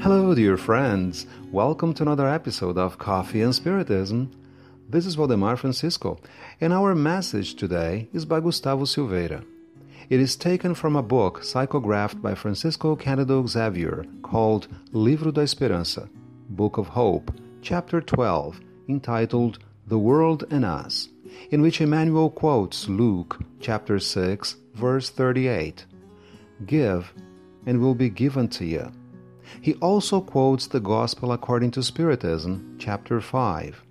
Hello, dear friends. Welcome to another episode of Coffee and Spiritism. This is Valdemar Francisco, and our message today is by Gustavo Silveira. It is taken from a book psychographed by Francisco Cândido Xavier called Livro da Esperança, Book of Hope, Chapter 12, entitled The World and Us, in which Emmanuel quotes Luke chapter 6, verse 38 Give, and will be given to you. He also quotes the Gospel according to Spiritism, chapter 5.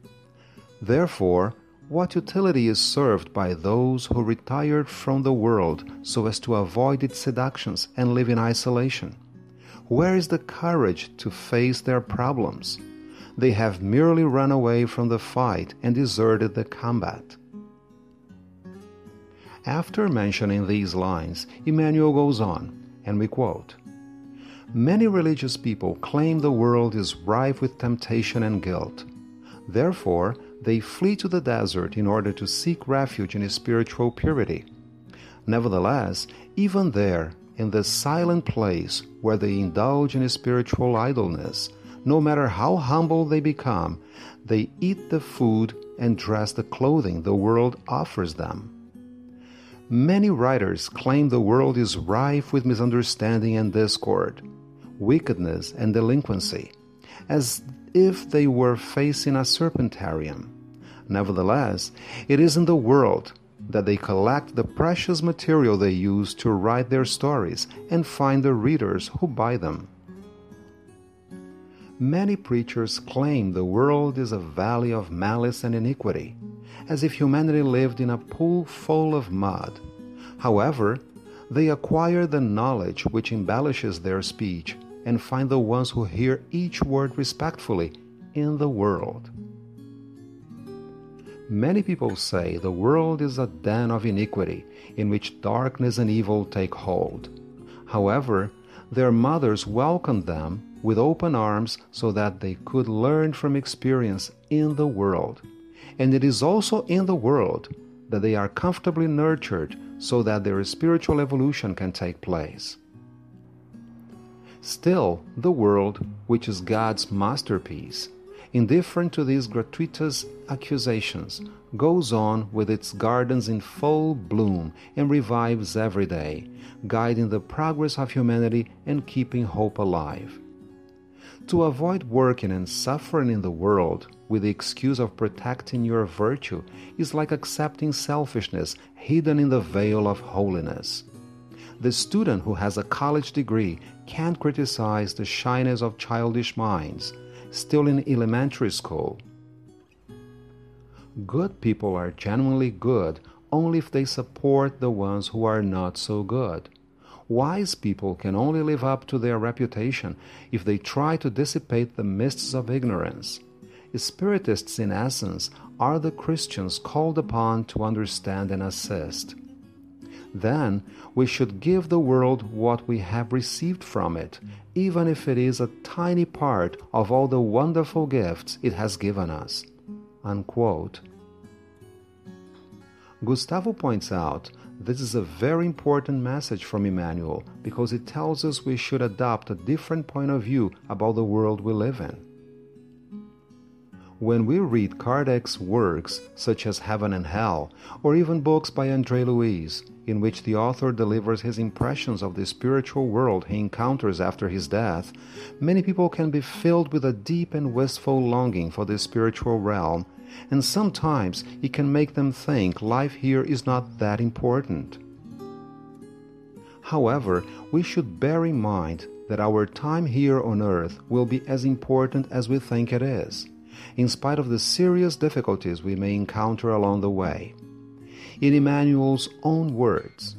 Therefore, what utility is served by those who retired from the world so as to avoid its seductions and live in isolation? Where is the courage to face their problems? They have merely run away from the fight and deserted the combat. After mentioning these lines, Emmanuel goes on, and we quote Many religious people claim the world is rife with temptation and guilt. Therefore, they flee to the desert in order to seek refuge in spiritual purity. Nevertheless, even there, in the silent place where they indulge in spiritual idleness, no matter how humble they become, they eat the food and dress the clothing the world offers them. Many writers claim the world is rife with misunderstanding and discord wickedness, and delinquency, as if they were facing a serpentarium. Nevertheless, it is in the world that they collect the precious material they use to write their stories and find the readers who buy them. Many preachers claim the world is a valley of malice and iniquity, as if humanity lived in a pool full of mud. However, they acquire the knowledge which embellishes their speech and find the ones who hear each word respectfully in the world. Many people say the world is a den of iniquity in which darkness and evil take hold. However, their mothers welcomed them with open arms so that they could learn from experience in the world. And it is also in the world that they are comfortably nurtured so that their spiritual evolution can take place. Still, the world, which is God's masterpiece, indifferent to these gratuitous accusations, goes on with its gardens in full bloom and revives every day, guiding the progress of humanity and keeping hope alive. To avoid working and suffering in the world with the excuse of protecting your virtue is like accepting selfishness hidden in the veil of holiness. The student who has a college degree can't criticize the shyness of childish minds, still in elementary school. Good people are genuinely good only if they support the ones who are not so good. Wise people can only live up to their reputation if they try to dissipate the mists of ignorance. Spiritists, in essence, are the Christians called upon to understand and assist then we should give the world what we have received from it, even if it is a tiny part of all the wonderful gifts it has given us. Unquote. Gustavo points out this is a very important message from Emmanuel because it tells us we should adopt a different point of view about the world we live in. When we read Kardec's works, such as Heaven and Hell, or even books by Andre Luiz, in which the author delivers his impressions of the spiritual world he encounters after his death, many people can be filled with a deep and wistful longing for the spiritual realm, and sometimes it can make them think life here is not that important. However, we should bear in mind that our time here on earth will be as important as we think it is in spite of the serious difficulties we may encounter along the way. In Emmanuel's own words,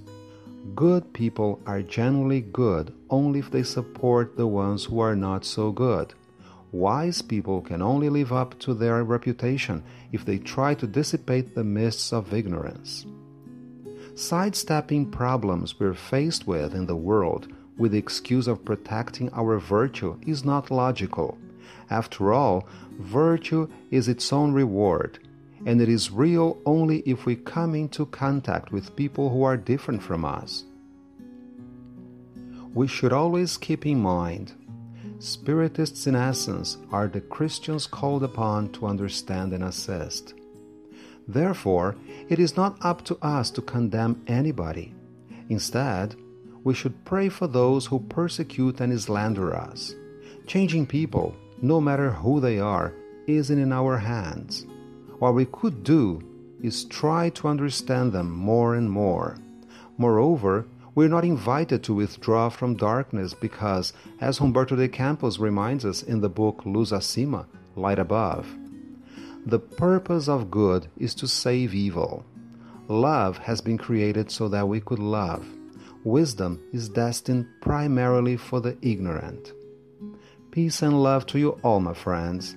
good people are generally good only if they support the ones who are not so good. Wise people can only live up to their reputation if they try to dissipate the mists of ignorance. Sidestepping problems we're faced with in the world with the excuse of protecting our virtue is not logical. After all, virtue is its own reward, and it is real only if we come into contact with people who are different from us. We should always keep in mind Spiritists, in essence, are the Christians called upon to understand and assist. Therefore, it is not up to us to condemn anybody. Instead, we should pray for those who persecute and slander us. Changing people, no matter who they are, isn't in our hands. What we could do is try to understand them more and more. Moreover, we're not invited to withdraw from darkness because, as Humberto de Campos reminds us in the book Luz Acima, Light Above, the purpose of good is to save evil. Love has been created so that we could love. Wisdom is destined primarily for the ignorant. Peace and love to you all, my friends,